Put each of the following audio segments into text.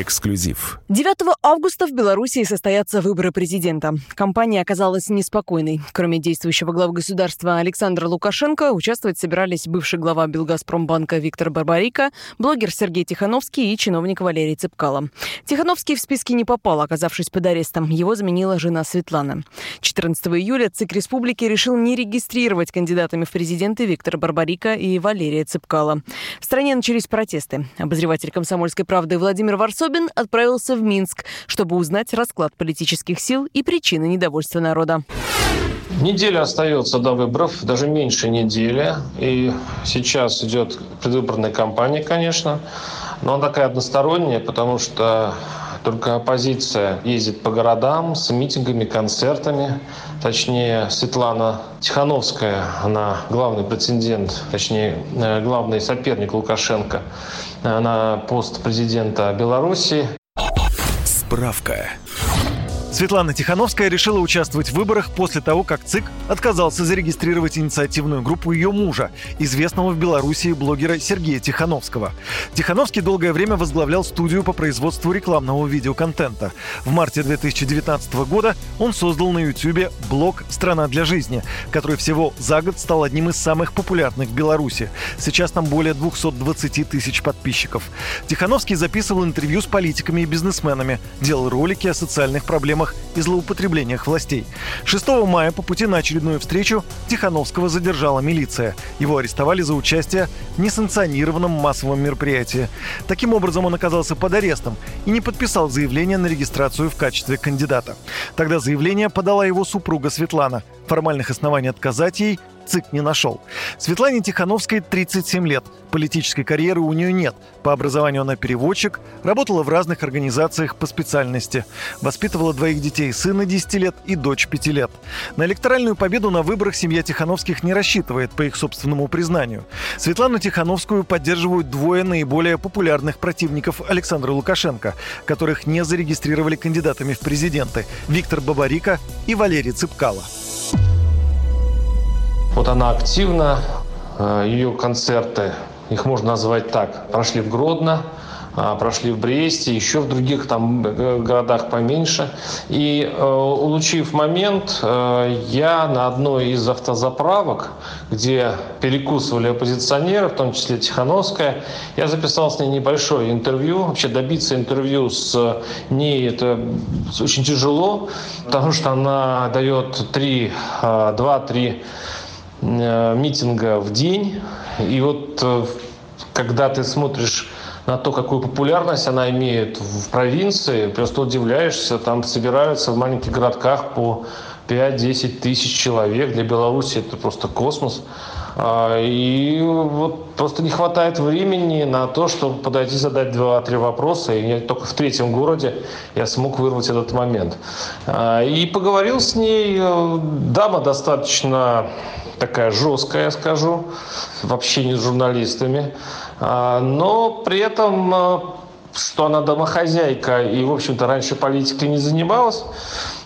Эксклюзив. 9 августа в Беларуси состоятся выборы президента. Компания оказалась неспокойной. Кроме действующего главы государства Александра Лукашенко, участвовать собирались бывший глава Белгазпромбанка Виктор Барбарика, блогер Сергей Тихановский и чиновник Валерий Цыпкало. Тихановский в списке не попал, оказавшись под арестом. Его заменила жена Светлана. 14 июля ЦИК Республики решил не регистрировать кандидатами в президенты Виктора Барбарика и Валерия Цыпкало. В стране начались протесты. Обозреватель «Комсомольской правды» Владимир Варсобин Собин отправился в Минск, чтобы узнать расклад политических сил и причины недовольства народа. Неделя остается до выборов, даже меньше недели. И сейчас идет предвыборная кампания, конечно. Но она такая односторонняя, потому что только оппозиция ездит по городам с митингами, концертами. Точнее, Светлана Тихановская, она главный претендент, точнее, э, главный соперник Лукашенко на пост президента Беларуси. Справка. Светлана Тихановская решила участвовать в выборах после того, как ЦИК отказался зарегистрировать инициативную группу ее мужа, известного в Беларуси блогера Сергея Тихановского. Тихановский долгое время возглавлял студию по производству рекламного видеоконтента. В марте 2019 года он создал на YouTube блог «Страна для жизни», который всего за год стал одним из самых популярных в Беларуси. Сейчас там более 220 тысяч подписчиков. Тихановский записывал интервью с политиками и бизнесменами, делал ролики о социальных проблемах проблемах и злоупотреблениях властей. 6 мая по пути на очередную встречу Тихановского задержала милиция. Его арестовали за участие в несанкционированном массовом мероприятии. Таким образом, он оказался под арестом и не подписал заявление на регистрацию в качестве кандидата. Тогда заявление подала его супруга Светлана. Формальных оснований отказать ей ЦИК не нашел. Светлане Тихановской 37 лет. Политической карьеры у нее нет. По образованию она переводчик, работала в разных организациях по специальности. Воспитывала двоих детей, сына 10 лет и дочь 5 лет. На электоральную победу на выборах семья Тихановских не рассчитывает, по их собственному признанию. Светлану Тихановскую поддерживают двое наиболее популярных противников Александра Лукашенко, которых не зарегистрировали кандидатами в президенты – Виктор Бабарика и Валерий Цыпкало. Вот она активна, э, ее концерты, их можно назвать так, прошли в Гродно, а, прошли в Бресте, еще в других там э, городах поменьше. И э, улучив момент, я на одной из автозаправок, где перекусывали оппозиционеры, в том числе Тихановская, я записал с ней небольшое интервью. Вообще добиться интервью с ней это очень тяжело, потому что она дает 3, 2-3 Э, митинга в день. И вот э, когда ты смотришь на то, какую популярность она имеет в провинции, просто удивляешься. Там собираются в маленьких городках по 5-10 тысяч человек. Для Беларуси это просто космос. А, и вот просто не хватает времени на то, чтобы подойти задать два-три вопроса. И я только в третьем городе я смог вырвать этот момент. А, и поговорил с ней. Дама достаточно такая жесткая, я скажу, в общении с журналистами. А, но при этом что она домохозяйка и, в общем-то, раньше политикой не занималась,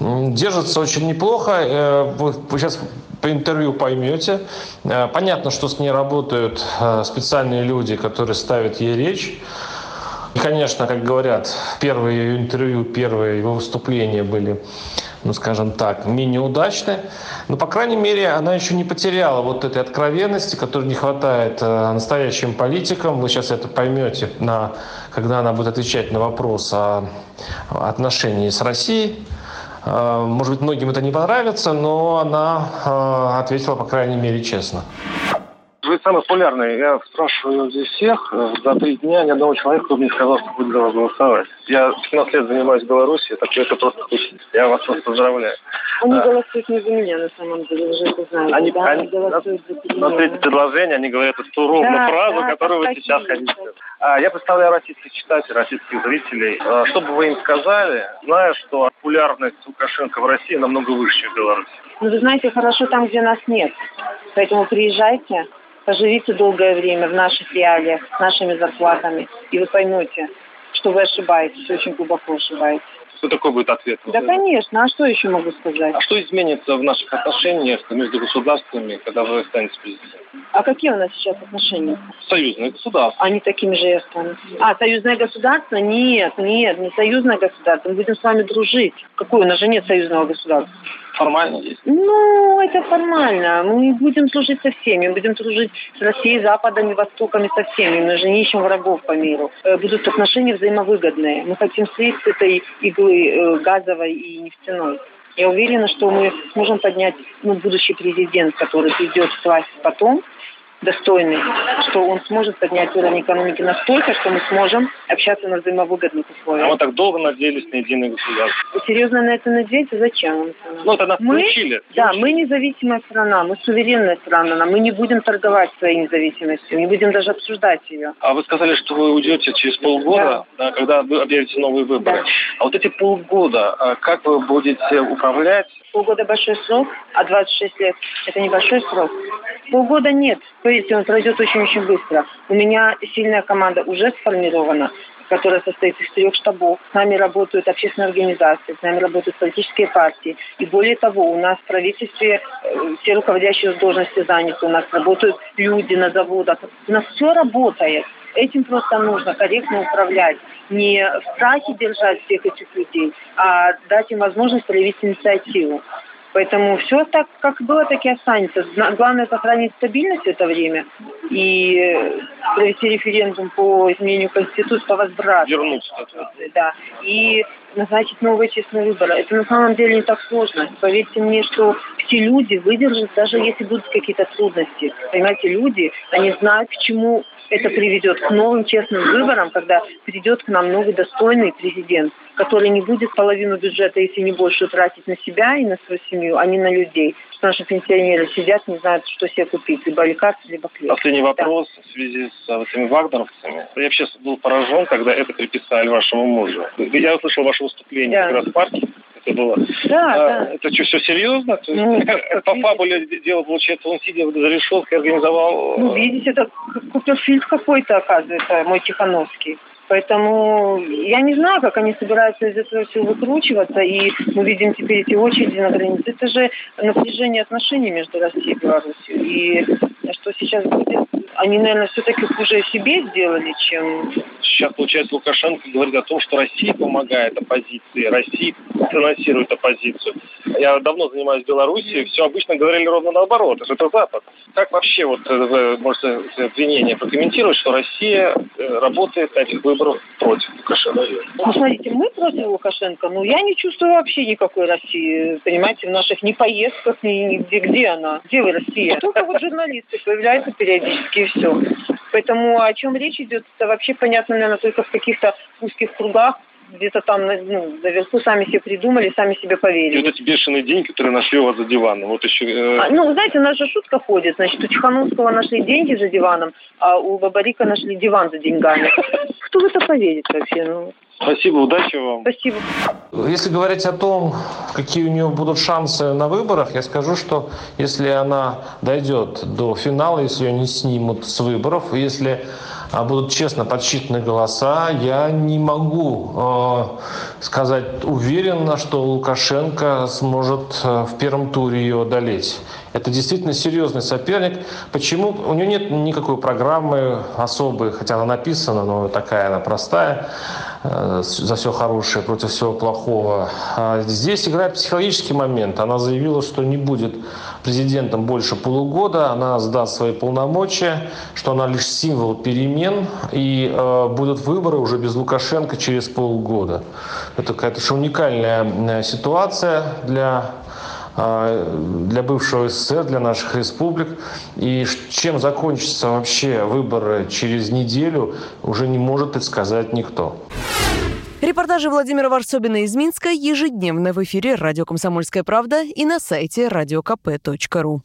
держится очень неплохо. Э, вы сейчас по интервью поймете. Э, понятно, что с ней работают э, специальные люди, которые ставят ей речь. И, конечно, как говорят, первые интервью, первые его выступления были, ну, скажем так, менее удачны. Но, по крайней мере, она еще не потеряла вот этой откровенности, которой не хватает настоящим политикам. Вы сейчас это поймете, на, когда она будет отвечать на вопрос о отношении с Россией. Э, может быть, многим это не понравится, но она э, ответила, по крайней мере, честно. Вы самый популярный. Я спрашиваю здесь всех. Э, за три дня ни одного человека, кто бы не сказал, что будет за вас голосовать. Я 15 лет занимаюсь в Беларуси, так это просто случилось. Я вас просто поздравляю. Они а, голосуют не за меня, на самом деле, уже это знаете. Они, да? они, они голосуют за На третье предложение они говорят эту ровную да, фразу, да, которую вы сейчас хотите. А, я представляю российских читателей, российских зрителей. А, что бы вы им сказали, зная, что популярность Лукашенко в России намного выше, чем в Беларуси? Ну, вы знаете, хорошо там, где нас нет. Поэтому приезжайте, поживите долгое время в наших реалиях, нашими зарплатами, и вы поймете, что вы ошибаетесь, очень глубоко ошибаетесь. Что такой будет ответ? Да, конечно. А что еще могу сказать? А что изменится в наших отношениях между государствами, когда вы станете президентом? А какие у нас сейчас отношения? Союзные государства. Они такими же и останутся. А, союзное государство? Нет, нет, не союзное государство. Мы будем с вами дружить. Какое? У нас же нет союзного государства. Формально есть. Ну, это формально. Мы будем служить со всеми. Мы будем служить с Россией, Западом и Востоком со всеми. Мы же не ищем врагов по миру. Э, будут отношения взаимовыгодные. Мы хотим слить с этой иглы э, газовой и нефтяной. Я уверена, что мы сможем поднять ну, будущий президент, который придет в власть потом, достойный, что он сможет поднять уровень экономики настолько, что мы сможем общаться на взаимовыгодных условиях. А мы так долго надеялись на единое государство. Серьезно на это надеетесь? Зачем? Ну, это нас Мы- научили. Да, мы независимая страна, мы суверенная страна, мы не будем торговать своей независимостью, не будем даже обсуждать ее. А вы сказали, что вы уйдете через полгода, да, когда вы объявите новые выборы. Да. А вот эти полгода, а как вы будете управлять? Полгода большой срок, а 26 лет – это небольшой срок. Полгода нет. Поверьте, он пройдет очень-очень быстро. У меня сильная команда уже сформирована, которая состоит из трех штабов. С нами работают общественные организации, с нами работают политические партии. И более того, у нас в правительстве э, все руководящие должности заняты, у нас работают люди на заводах. У нас все работает. Этим просто нужно корректно управлять. Не в страхе держать всех этих людей, а дать им возможность проявить инициативу. Поэтому все так, как было, так и останется. Главное сохранить стабильность в это время и э, провести референдум по изменению Конституции, по возврату. Этому? Да. И назначить новые честные выборы. Это на самом деле не так сложно. Поверьте мне, что все люди выдержат, даже если будут какие-то трудности. Понимаете, люди, они знают, к чему это приведет, к новым честным выборам, когда придет к нам новый достойный президент, который не будет половину бюджета, если не больше, тратить на себя и на свою семью, а не на людей. Что наши пенсионеры сидят, не знают, что себе купить, либо лекарства, либо хлеб. Последний вопрос в связи с а, вот этими вагнеровцами. Я вообще был поражен, когда это приписали вашему мужу. Я услышал ваше выступление Да. как раз в парке. Это было. Да, А, да. Это что, все серьезно? Ну, по фабуле дело, получается, он сидел за решеткой, организовал... Ну, э, видите, это к- Куперфильд какой-то, оказывается, мой Тихановский. Поэтому я не знаю, как они собираются из этого всего выкручиваться. И мы видим теперь эти очереди на границе. Это же напряжение отношений между Россией и Беларусью. И что сейчас будет? Они, наверное, все-таки хуже себе сделали, чем... Сейчас, получается, Лукашенко говорит о том, что Россия помогает оппозиции, Россия финансирует оппозицию. Я давно занимаюсь Белоруссией, все обычно говорили ровно наоборот, это Запад. Как вообще вот э, вы можете эти обвинения прокомментировать, что Россия э, работает на этих выборах против Лукашенко? Ну, смотрите, мы против Лукашенко, но я не чувствую вообще никакой России, понимаете, в наших ни поездках, ни нигде. Где она? Где вы, Россия? Только вот журналисты появляются периодически, все. Поэтому о чем речь идет, это вообще понятно, наверное, только в каких-то узких кругах, где-то там, ну, наверху сами себе придумали, сами себе И поверили. вот эти бешеные деньги, которые нашли у вас за диваном, вот еще... э, А, ну, знаете, же шутка ходит. Значит, у Тихановского нашли деньги за диваном, а у Бабарика нашли диван за деньгами. Кто в это поверит вообще? Ну, Спасибо, удачи вам. спасибо. Если говорить о том, какие у нее будут шансы на выборах, я скажу, что если она дойдет до финала, если ее не снимут с выборов, если а, будут честно подсчитаны голоса, я не могу э, сказать уверенно, что Лукашенко сможет э, в первом туре ее одолеть. Это действительно серьезный соперник. Почему? У нее нет никакой программы особой, хотя она написана, но такая она простая э, за все хорошее против всего плохого. А Здесь играет психологический момент. Она заявила, что не будет президентом больше полугода, она сдаст свои полномочия, что она лишь символ перемен, и э, будут выборы уже без Лукашенко через полгода. Это какая-то уникальная э, ситуация для для бывшего СССР, для наших республик. И чем закончатся вообще выборы через неделю, уже не может предсказать никто. Репортажи Владимира Варсобина из Минска ежедневно в эфире «Радио Комсомольская правда» и на сайте радиокп.ру.